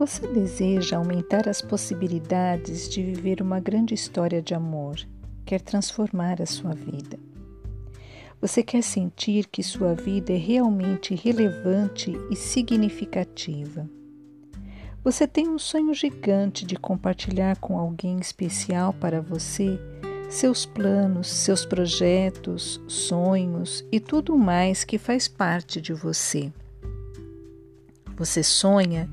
Você deseja aumentar as possibilidades de viver uma grande história de amor, quer transformar a sua vida. Você quer sentir que sua vida é realmente relevante e significativa. Você tem um sonho gigante de compartilhar com alguém especial para você seus planos, seus projetos, sonhos e tudo mais que faz parte de você. Você sonha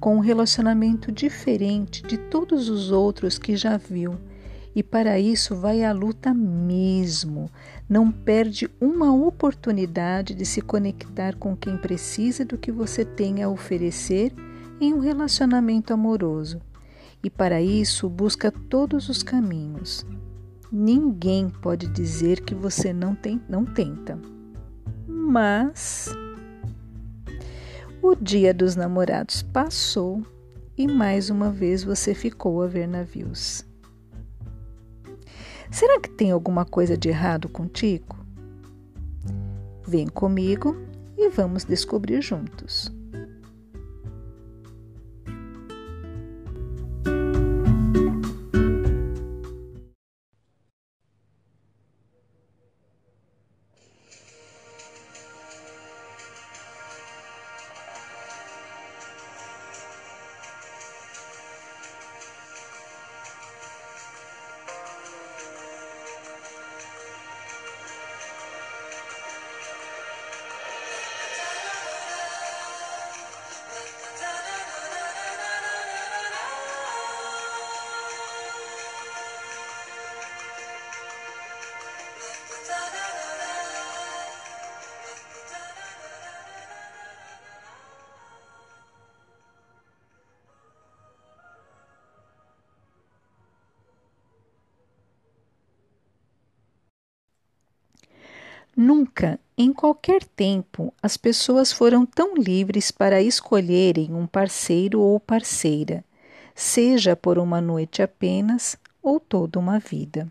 com um relacionamento diferente de todos os outros que já viu. E para isso vai à luta mesmo. Não perde uma oportunidade de se conectar com quem precisa do que você tem a oferecer em um relacionamento amoroso. E para isso busca todos os caminhos. Ninguém pode dizer que você não, tem, não tenta. Mas o dia dos namorados passou e mais uma vez você ficou a ver navios. Será que tem alguma coisa de errado contigo? Vem comigo e vamos descobrir juntos. Em qualquer tempo, as pessoas foram tão livres para escolherem um parceiro ou parceira, seja por uma noite apenas ou toda uma vida.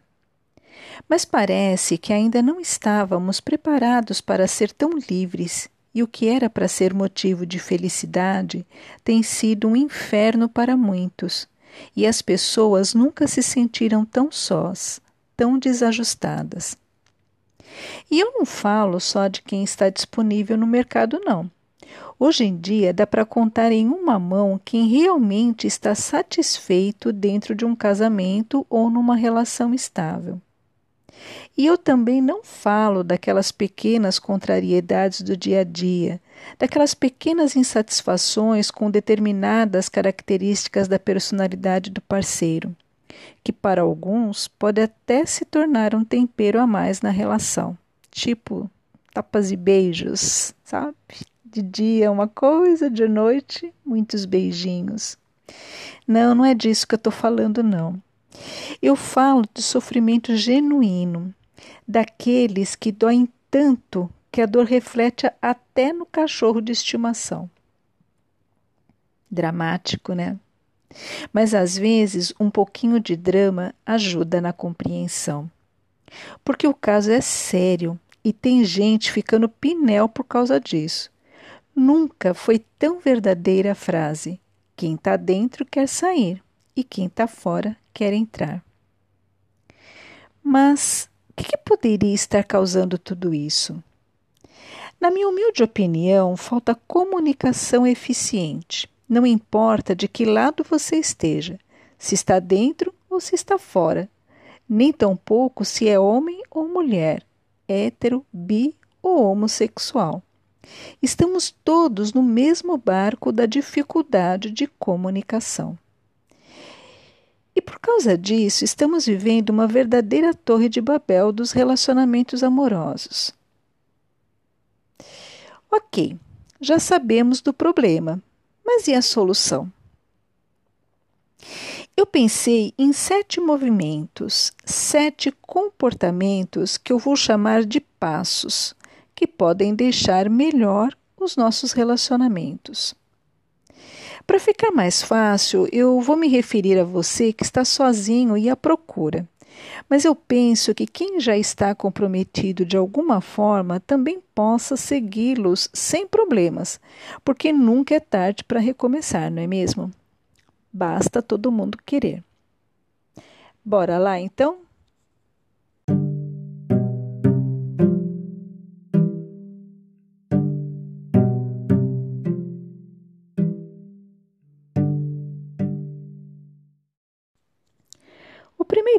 Mas parece que ainda não estávamos preparados para ser tão livres, e o que era para ser motivo de felicidade tem sido um inferno para muitos, e as pessoas nunca se sentiram tão sós, tão desajustadas. E eu não falo só de quem está disponível no mercado, não. Hoje em dia dá para contar em uma mão quem realmente está satisfeito dentro de um casamento ou numa relação estável. E eu também não falo daquelas pequenas contrariedades do dia a dia, daquelas pequenas insatisfações com determinadas características da personalidade do parceiro que para alguns pode até se tornar um tempero a mais na relação, tipo tapas e beijos, sabe? De dia uma coisa, de noite muitos beijinhos. Não, não é disso que eu estou falando, não. Eu falo de sofrimento genuíno, daqueles que doem tanto que a dor reflete até no cachorro de estimação. Dramático, né? Mas às vezes um pouquinho de drama ajuda na compreensão. Porque o caso é sério e tem gente ficando pinel por causa disso. Nunca foi tão verdadeira a frase: quem está dentro quer sair e quem está fora quer entrar. Mas o que, que poderia estar causando tudo isso? Na minha humilde opinião, falta comunicação eficiente não importa de que lado você esteja, se está dentro ou se está fora, nem tampouco se é homem ou mulher, hétero, bi ou homossexual. Estamos todos no mesmo barco da dificuldade de comunicação. E por causa disso, estamos vivendo uma verdadeira torre de Babel dos relacionamentos amorosos. Ok, já sabemos do problema, mas e a solução? Eu pensei em sete movimentos, sete comportamentos que eu vou chamar de passos, que podem deixar melhor os nossos relacionamentos. Para ficar mais fácil, eu vou me referir a você que está sozinho e à procura. Mas eu penso que quem já está comprometido de alguma forma também possa segui-los sem problemas, porque nunca é tarde para recomeçar, não é mesmo? Basta todo mundo querer. Bora lá então?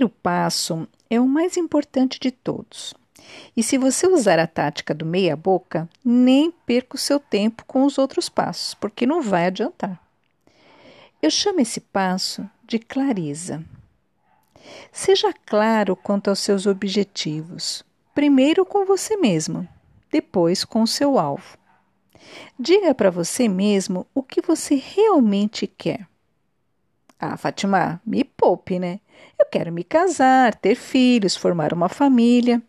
Primeiro passo é o mais importante de todos. E se você usar a tática do meia-boca, nem perca o seu tempo com os outros passos, porque não vai adiantar. Eu chamo esse passo de clareza. Seja claro quanto aos seus objetivos, primeiro com você mesmo, depois com o seu alvo. Diga para você mesmo o que você realmente quer. Ah, Fátima, me poupe, né? Eu quero me casar, ter filhos, formar uma família.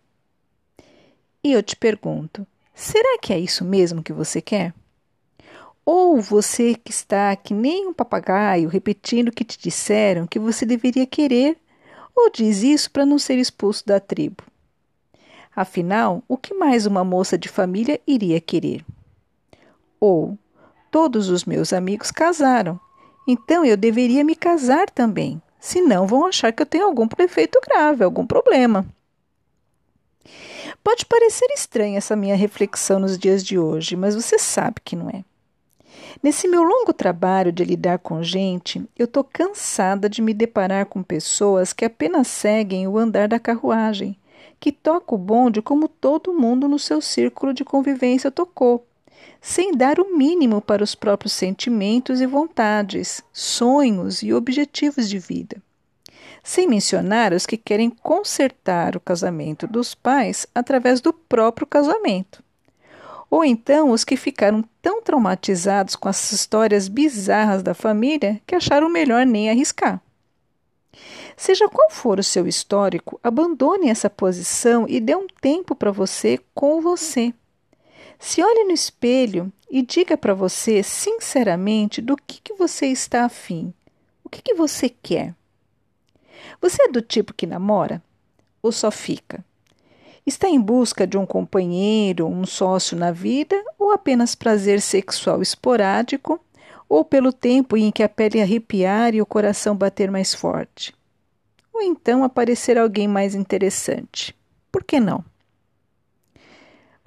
E eu te pergunto: será que é isso mesmo que você quer? Ou você que está que nem um papagaio repetindo o que te disseram que você deveria querer, ou diz isso para não ser expulso da tribo? Afinal, o que mais uma moça de família iria querer? Ou todos os meus amigos casaram, então eu deveria me casar também, senão vão achar que eu tenho algum defeito grave, algum problema. Pode parecer estranha essa minha reflexão nos dias de hoje, mas você sabe que não é. Nesse meu longo trabalho de lidar com gente, eu estou cansada de me deparar com pessoas que apenas seguem o andar da carruagem, que tocam o bonde como todo mundo no seu círculo de convivência tocou, sem dar o mínimo para os próprios sentimentos e vontades, sonhos e objetivos de vida. Sem mencionar os que querem consertar o casamento dos pais através do próprio casamento ou então os que ficaram tão traumatizados com as histórias bizarras da família que acharam melhor nem arriscar. Seja qual for o seu histórico, abandone essa posição e dê um tempo para você com você. Se olhe no espelho e diga para você sinceramente do que, que você está afim, o que, que você quer. Você é do tipo que namora ou só fica? Está em busca de um companheiro, um sócio na vida ou apenas prazer sexual esporádico, ou pelo tempo em que a pele arrepiar e o coração bater mais forte? Ou então aparecer alguém mais interessante? Por que não?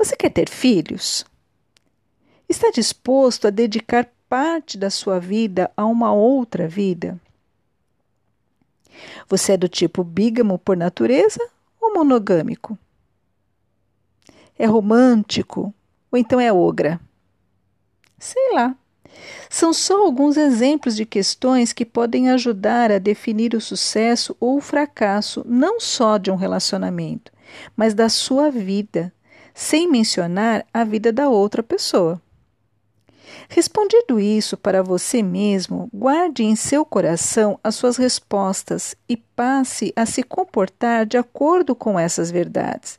Você quer ter filhos? Está disposto a dedicar parte da sua vida a uma outra vida? Você é do tipo bígamo por natureza ou monogâmico? É romântico? Ou então é ogra? Sei lá. São só alguns exemplos de questões que podem ajudar a definir o sucesso ou o fracasso não só de um relacionamento, mas da sua vida, sem mencionar a vida da outra pessoa. Respondido isso para você mesmo, guarde em seu coração as suas respostas e passe a se comportar de acordo com essas verdades,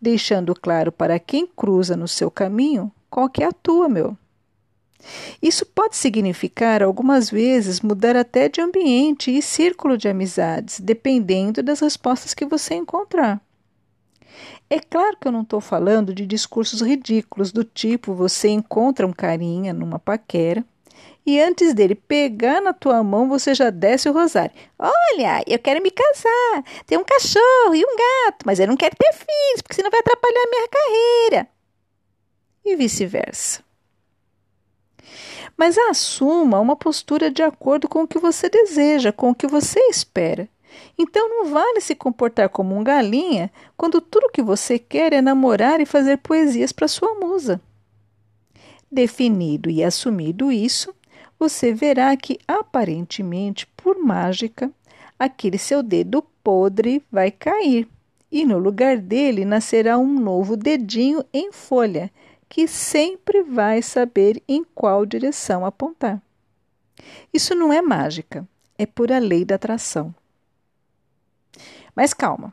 deixando claro para quem cruza no seu caminho qual que é a tua, meu. Isso pode significar algumas vezes mudar até de ambiente e círculo de amizades, dependendo das respostas que você encontrar. É claro que eu não estou falando de discursos ridículos do tipo você encontra um carinha numa paquera e antes dele pegar na tua mão você já desce o rosário. Olha, eu quero me casar, ter um cachorro e um gato, mas eu não quero ter filhos porque senão vai atrapalhar a minha carreira. E vice-versa. Mas assuma uma postura de acordo com o que você deseja, com o que você espera. Então não vale se comportar como um galinha quando tudo que você quer é namorar e fazer poesias para sua musa. Definido e assumido isso, você verá que aparentemente, por mágica, aquele seu dedo podre vai cair e no lugar dele nascerá um novo dedinho em folha que sempre vai saber em qual direção apontar. Isso não é mágica, é pura lei da atração. Mas calma,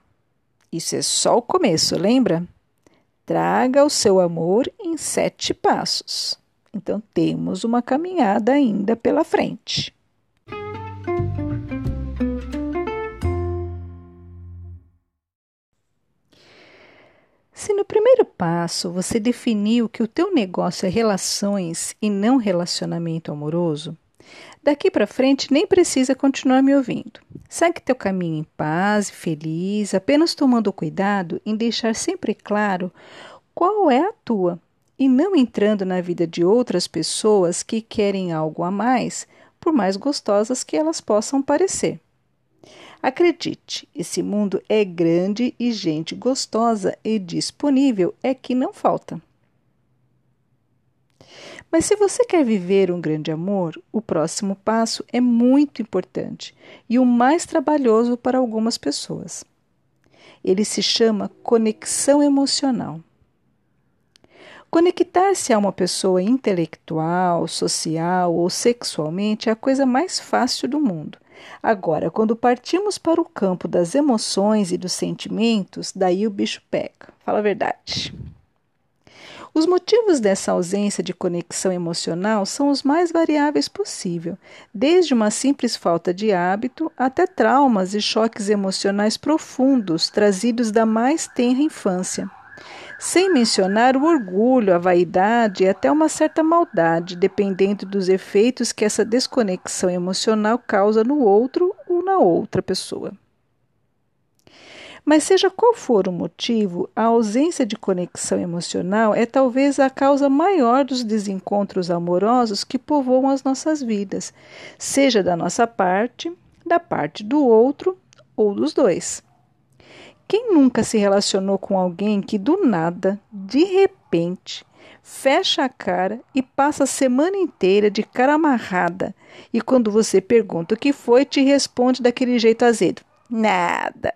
isso é só o começo, lembra? Traga o seu amor em sete passos. Então temos uma caminhada ainda pela frente. Se no primeiro passo você definiu que o teu negócio é relações e não relacionamento amoroso, Daqui para frente nem precisa continuar me ouvindo. Segue teu caminho em paz e feliz, apenas tomando cuidado em deixar sempre claro qual é a tua e não entrando na vida de outras pessoas que querem algo a mais, por mais gostosas que elas possam parecer. Acredite, esse mundo é grande e gente gostosa e disponível é que não falta. Mas se você quer viver um grande amor, o próximo passo é muito importante e o mais trabalhoso para algumas pessoas. Ele se chama conexão emocional. Conectar-se a uma pessoa intelectual, social ou sexualmente é a coisa mais fácil do mundo. Agora, quando partimos para o campo das emoções e dos sentimentos, daí o bicho pega. Fala a verdade. Os motivos dessa ausência de conexão emocional são os mais variáveis possível, desde uma simples falta de hábito até traumas e choques emocionais profundos trazidos da mais tenra infância. Sem mencionar o orgulho, a vaidade e até uma certa maldade, dependendo dos efeitos que essa desconexão emocional causa no outro ou na outra pessoa. Mas, seja qual for o motivo, a ausência de conexão emocional é talvez a causa maior dos desencontros amorosos que povoam as nossas vidas, seja da nossa parte, da parte do outro ou dos dois. Quem nunca se relacionou com alguém que do nada, de repente, fecha a cara e passa a semana inteira de cara amarrada e quando você pergunta o que foi, te responde daquele jeito azedo: Nada.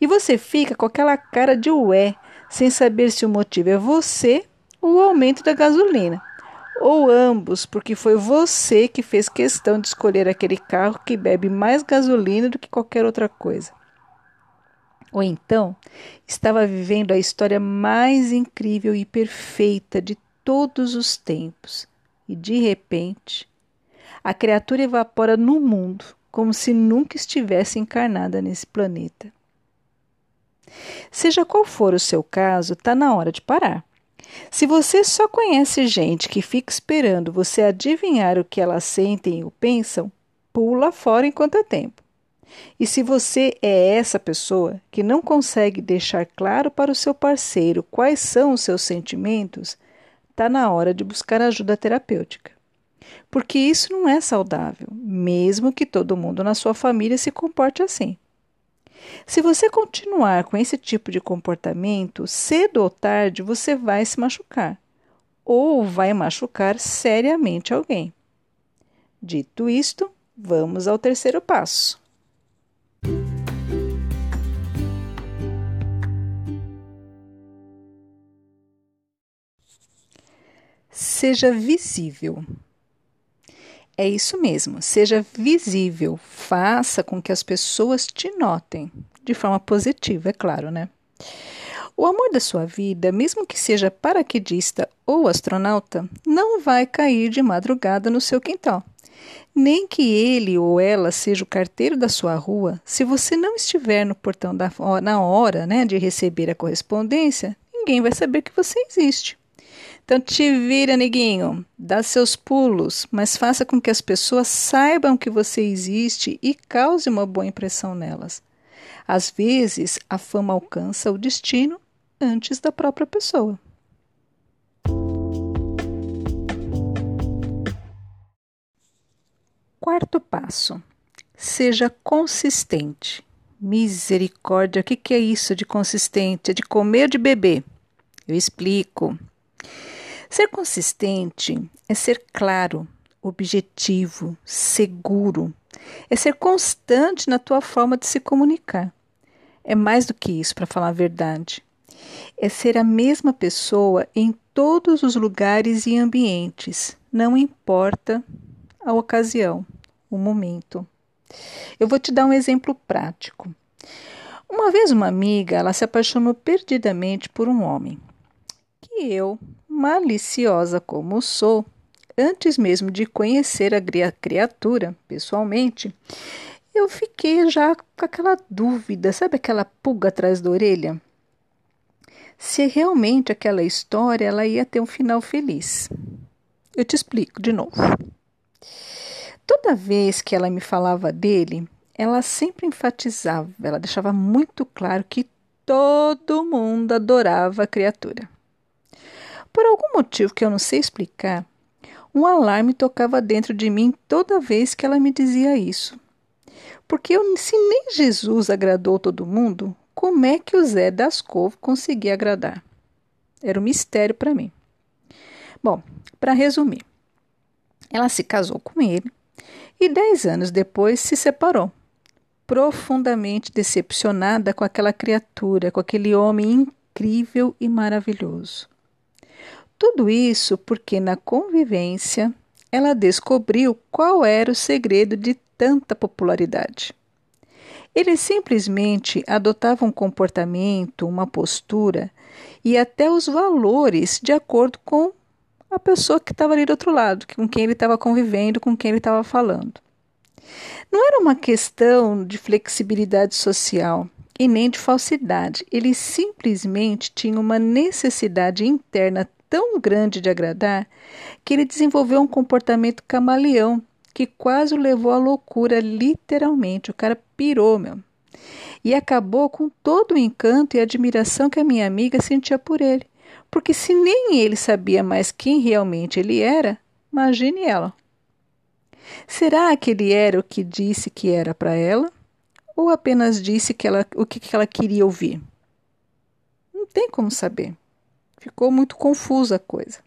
E você fica com aquela cara de ué, sem saber se o motivo é você ou o aumento da gasolina. Ou ambos, porque foi você que fez questão de escolher aquele carro que bebe mais gasolina do que qualquer outra coisa. Ou então, estava vivendo a história mais incrível e perfeita de todos os tempos, e de repente, a criatura evapora no mundo como se nunca estivesse encarnada nesse planeta. Seja qual for o seu caso, está na hora de parar. Se você só conhece gente que fica esperando você adivinhar o que elas sentem ou pensam, pula fora enquanto é tempo. E se você é essa pessoa que não consegue deixar claro para o seu parceiro quais são os seus sentimentos, está na hora de buscar ajuda terapêutica. Porque isso não é saudável, mesmo que todo mundo na sua família se comporte assim. Se você continuar com esse tipo de comportamento, cedo ou tarde você vai se machucar ou vai machucar seriamente alguém. Dito isto, vamos ao terceiro passo. Seja visível. É isso mesmo, seja visível, faça com que as pessoas te notem, de forma positiva, é claro, né? O amor da sua vida, mesmo que seja paraquedista ou astronauta, não vai cair de madrugada no seu quintal. Nem que ele ou ela seja o carteiro da sua rua, se você não estiver no portão da, na hora né, de receber a correspondência, ninguém vai saber que você existe. Então te vira, neguinho, dá seus pulos, mas faça com que as pessoas saibam que você existe e cause uma boa impressão nelas. Às vezes, a fama alcança o destino antes da própria pessoa. Quarto passo: seja consistente. Misericórdia, o que, que é isso de consistente? É de comer ou de beber? Eu explico. Ser consistente é ser claro, objetivo, seguro, é ser constante na tua forma de se comunicar. É mais do que isso, para falar a verdade. É ser a mesma pessoa em todos os lugares e ambientes, não importa a ocasião, o momento. Eu vou te dar um exemplo prático. Uma vez uma amiga, ela se apaixonou perdidamente por um homem que eu, maliciosa como sou, antes mesmo de conhecer a criatura pessoalmente, eu fiquei já com aquela dúvida, sabe aquela pulga atrás da orelha? Se realmente aquela história ela ia ter um final feliz. Eu te explico de novo. Toda vez que ela me falava dele, ela sempre enfatizava, ela deixava muito claro que todo mundo adorava a criatura. Por algum motivo que eu não sei explicar, um alarme tocava dentro de mim toda vez que ela me dizia isso. Porque eu, se nem Jesus agradou todo mundo, como é que o Zé das Couve conseguia agradar? Era um mistério para mim. Bom, para resumir, ela se casou com ele e dez anos depois se separou profundamente decepcionada com aquela criatura, com aquele homem incrível e maravilhoso. Tudo isso porque na convivência ela descobriu qual era o segredo de tanta popularidade. Ele simplesmente adotava um comportamento, uma postura e até os valores de acordo com a pessoa que estava ali do outro lado, com quem ele estava convivendo, com quem ele estava falando. Não era uma questão de flexibilidade social e nem de falsidade. Ele simplesmente tinha uma necessidade interna tão grande de agradar que ele desenvolveu um comportamento camaleão que quase o levou à loucura, literalmente. O cara pirou, meu. E acabou com todo o encanto e admiração que a minha amiga sentia por ele. Porque se nem ele sabia mais quem realmente ele era, imagine ela. Será que ele era o que disse que era para ela? Ou apenas disse que ela, o que ela queria ouvir? Não tem como saber. Ficou muito confusa a coisa.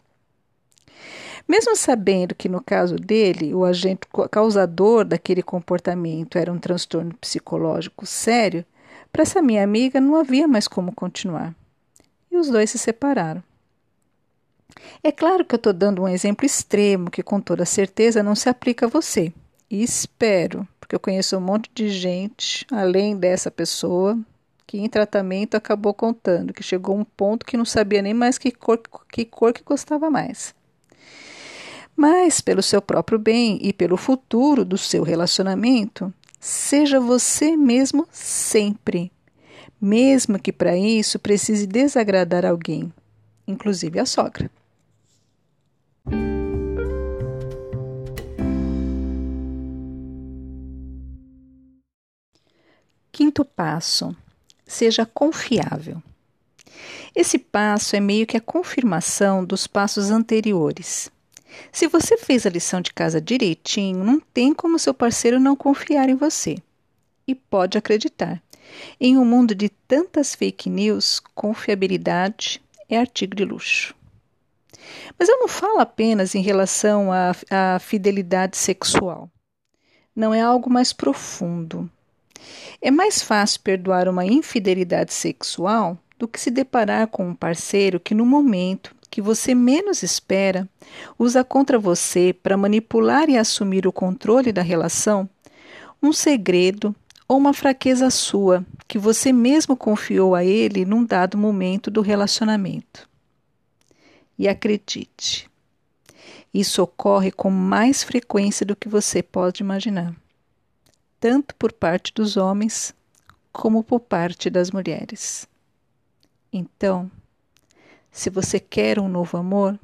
Mesmo sabendo que no caso dele, o agente causador daquele comportamento era um transtorno psicológico sério, para essa minha amiga não havia mais como continuar. E os dois se separaram. É claro que eu estou dando um exemplo extremo que, com toda certeza, não se aplica a você. E espero, porque eu conheço um monte de gente, além dessa pessoa, que em tratamento acabou contando que chegou um ponto que não sabia nem mais que cor que, cor que gostava mais. Mas, pelo seu próprio bem e pelo futuro do seu relacionamento, seja você mesmo sempre, mesmo que para isso precise desagradar alguém, inclusive a sogra. Quinto passo: seja confiável. Esse passo é meio que a confirmação dos passos anteriores. Se você fez a lição de casa direitinho, não tem como seu parceiro não confiar em você. E pode acreditar. Em um mundo de tantas fake news, confiabilidade é artigo de luxo. Mas eu não falo apenas em relação à, à fidelidade sexual. Não é algo mais profundo. É mais fácil perdoar uma infidelidade sexual do que se deparar com um parceiro que, no momento que você menos espera, usa contra você para manipular e assumir o controle da relação um segredo ou uma fraqueza sua que você mesmo confiou a ele num dado momento do relacionamento. E acredite, isso ocorre com mais frequência do que você pode imaginar tanto por parte dos homens como por parte das mulheres. Então, se você quer um novo amor,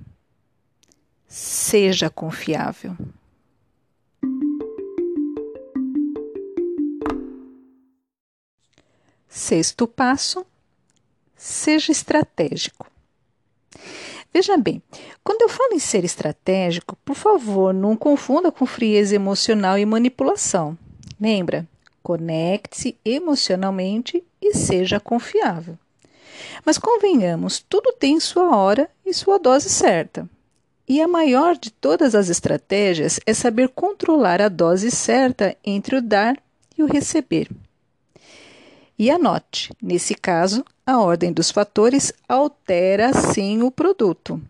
seja confiável. Sexto passo: seja estratégico. Veja bem, quando eu falo em ser estratégico, por favor, não confunda com frieza emocional e manipulação. Lembra? Conecte-se emocionalmente e seja confiável. Mas convenhamos, tudo tem sua hora e sua dose certa. E a maior de todas as estratégias é saber controlar a dose certa entre o dar e o receber. E anote, nesse caso, a ordem dos fatores altera sim o produto.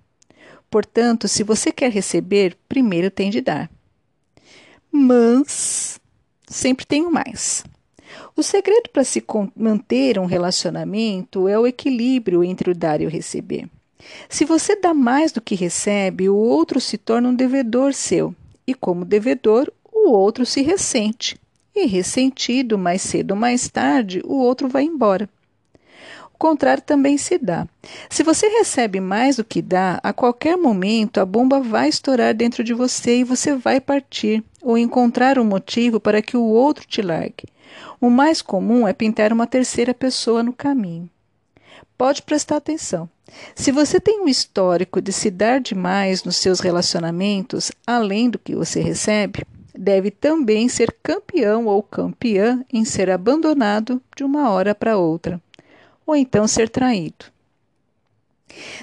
Portanto, se você quer receber, primeiro tem de dar. Mas sempre tenho mais. O segredo para se manter um relacionamento é o equilíbrio entre o dar e o receber. Se você dá mais do que recebe, o outro se torna um devedor seu, e como devedor, o outro se ressente. E ressentido, mais cedo ou mais tarde, o outro vai embora. Contrário também se dá. Se você recebe mais do que dá, a qualquer momento a bomba vai estourar dentro de você e você vai partir ou encontrar um motivo para que o outro te largue. O mais comum é pintar uma terceira pessoa no caminho. Pode prestar atenção. Se você tem um histórico de se dar demais nos seus relacionamentos, além do que você recebe, deve também ser campeão ou campeã em ser abandonado de uma hora para outra, ou então ser traído.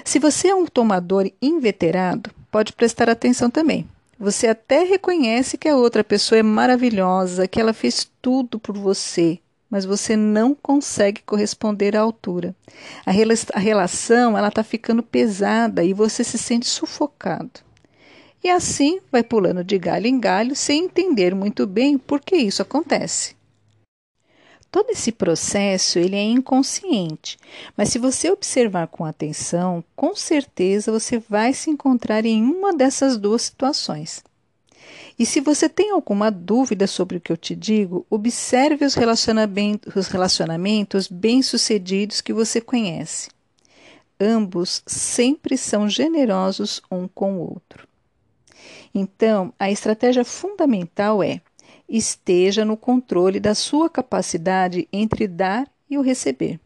Se você é um tomador inveterado, pode prestar atenção também. Você até reconhece que a outra pessoa é maravilhosa, que ela fez tudo por você, mas você não consegue corresponder à altura. A, rela a relação ela está ficando pesada e você se sente sufocado. E assim vai pulando de galho em galho sem entender muito bem por que isso acontece. Todo esse processo ele é inconsciente, mas se você observar com atenção, com certeza você vai se encontrar em uma dessas duas situações. E se você tem alguma dúvida sobre o que eu te digo, observe os relacionamentos, os relacionamentos bem-sucedidos que você conhece. Ambos sempre são generosos um com o outro. Então, a estratégia fundamental é esteja no controle da sua capacidade entre dar e o receber.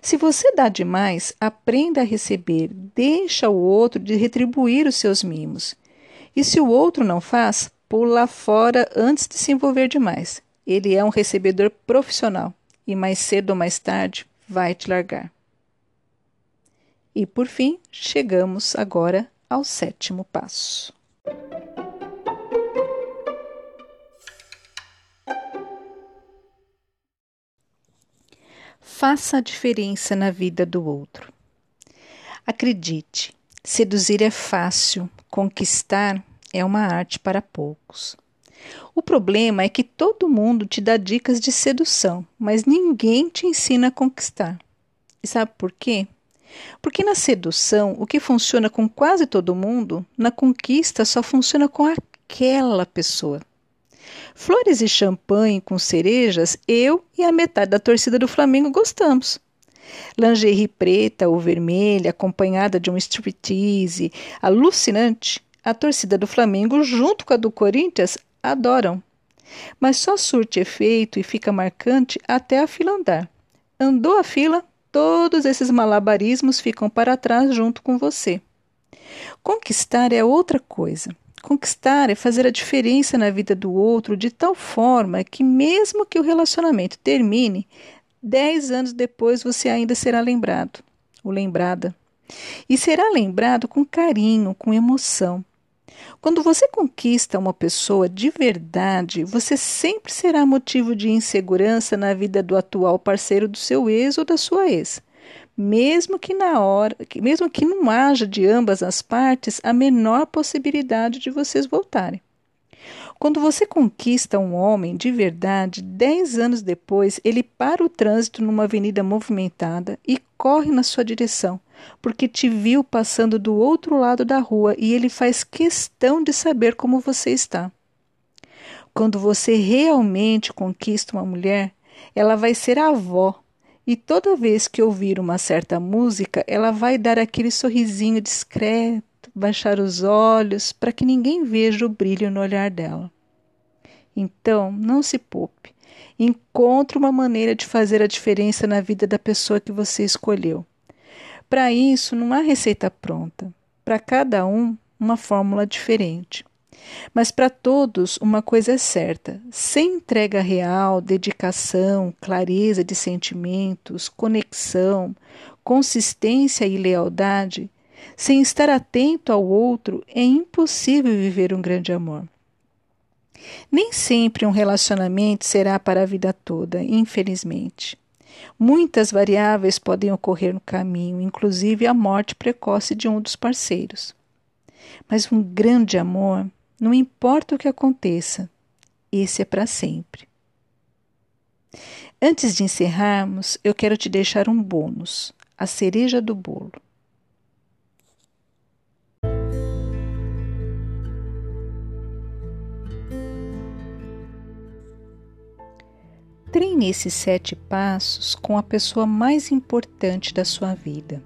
Se você dá demais, aprenda a receber, deixa o outro de retribuir os seus mimos. E se o outro não faz, pula fora antes de se envolver demais. Ele é um recebedor profissional e mais cedo ou mais tarde vai te largar. E por fim, chegamos agora ao sétimo passo. Faça a diferença na vida do outro. Acredite, seduzir é fácil, conquistar é uma arte para poucos. O problema é que todo mundo te dá dicas de sedução, mas ninguém te ensina a conquistar. E sabe por quê? Porque na sedução, o que funciona com quase todo mundo, na conquista só funciona com aquela pessoa. Flores e champanhe com cerejas, eu e a metade da torcida do Flamengo gostamos. Lingerie preta ou vermelha, acompanhada de um striptease alucinante, a torcida do Flamengo, junto com a do Corinthians, adoram. Mas só surte efeito e fica marcante até a fila andar. Andou a fila, todos esses malabarismos ficam para trás junto com você. Conquistar é outra coisa. Conquistar é fazer a diferença na vida do outro de tal forma que, mesmo que o relacionamento termine, dez anos depois você ainda será lembrado ou lembrada. E será lembrado com carinho, com emoção. Quando você conquista uma pessoa de verdade, você sempre será motivo de insegurança na vida do atual parceiro do seu ex ou da sua ex. Mesmo que na hora, mesmo que não haja de ambas as partes a menor possibilidade de vocês voltarem. Quando você conquista um homem de verdade, dez anos depois ele para o trânsito numa avenida movimentada e corre na sua direção, porque te viu passando do outro lado da rua e ele faz questão de saber como você está. Quando você realmente conquista uma mulher, ela vai ser a avó, e toda vez que ouvir uma certa música, ela vai dar aquele sorrisinho discreto, baixar os olhos para que ninguém veja o brilho no olhar dela. Então, não se poupe. Encontre uma maneira de fazer a diferença na vida da pessoa que você escolheu. Para isso, não há receita pronta. Para cada um, uma fórmula diferente. Mas para todos, uma coisa é certa: sem entrega real, dedicação, clareza de sentimentos, conexão, consistência e lealdade, sem estar atento ao outro, é impossível viver um grande amor. Nem sempre um relacionamento será para a vida toda, infelizmente. Muitas variáveis podem ocorrer no caminho, inclusive a morte precoce de um dos parceiros. Mas um grande amor, não importa o que aconteça, esse é para sempre. Antes de encerrarmos, eu quero te deixar um bônus, a cereja do bolo. Treine esses sete passos com a pessoa mais importante da sua vida,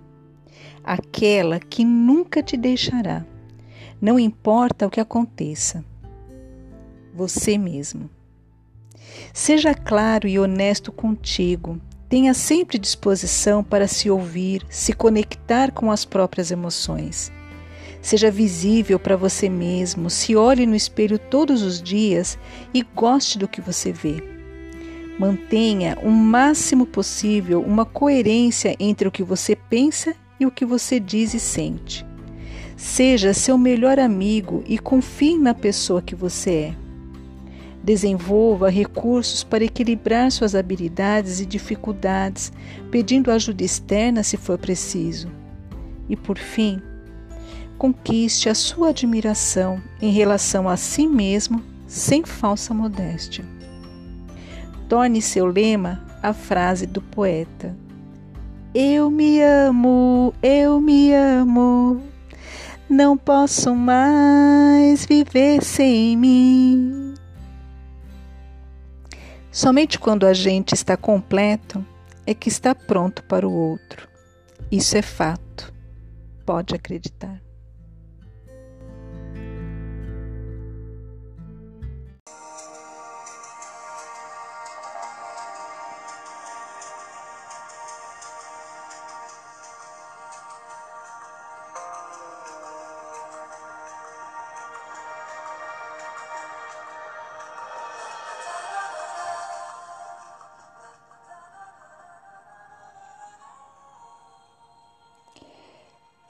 aquela que nunca te deixará, não importa o que aconteça. Você mesmo. Seja claro e honesto contigo. Tenha sempre disposição para se ouvir, se conectar com as próprias emoções. Seja visível para você mesmo, se olhe no espelho todos os dias e goste do que você vê. Mantenha o máximo possível uma coerência entre o que você pensa e o que você diz e sente. Seja seu melhor amigo e confie na pessoa que você é. Desenvolva recursos para equilibrar suas habilidades e dificuldades, pedindo ajuda externa se for preciso. E por fim, conquiste a sua admiração em relação a si mesmo sem falsa modéstia. Torne seu lema a frase do poeta: Eu me amo, eu me amo, não posso mais viver sem mim. Somente quando a gente está completo é que está pronto para o outro. Isso é fato. Pode acreditar.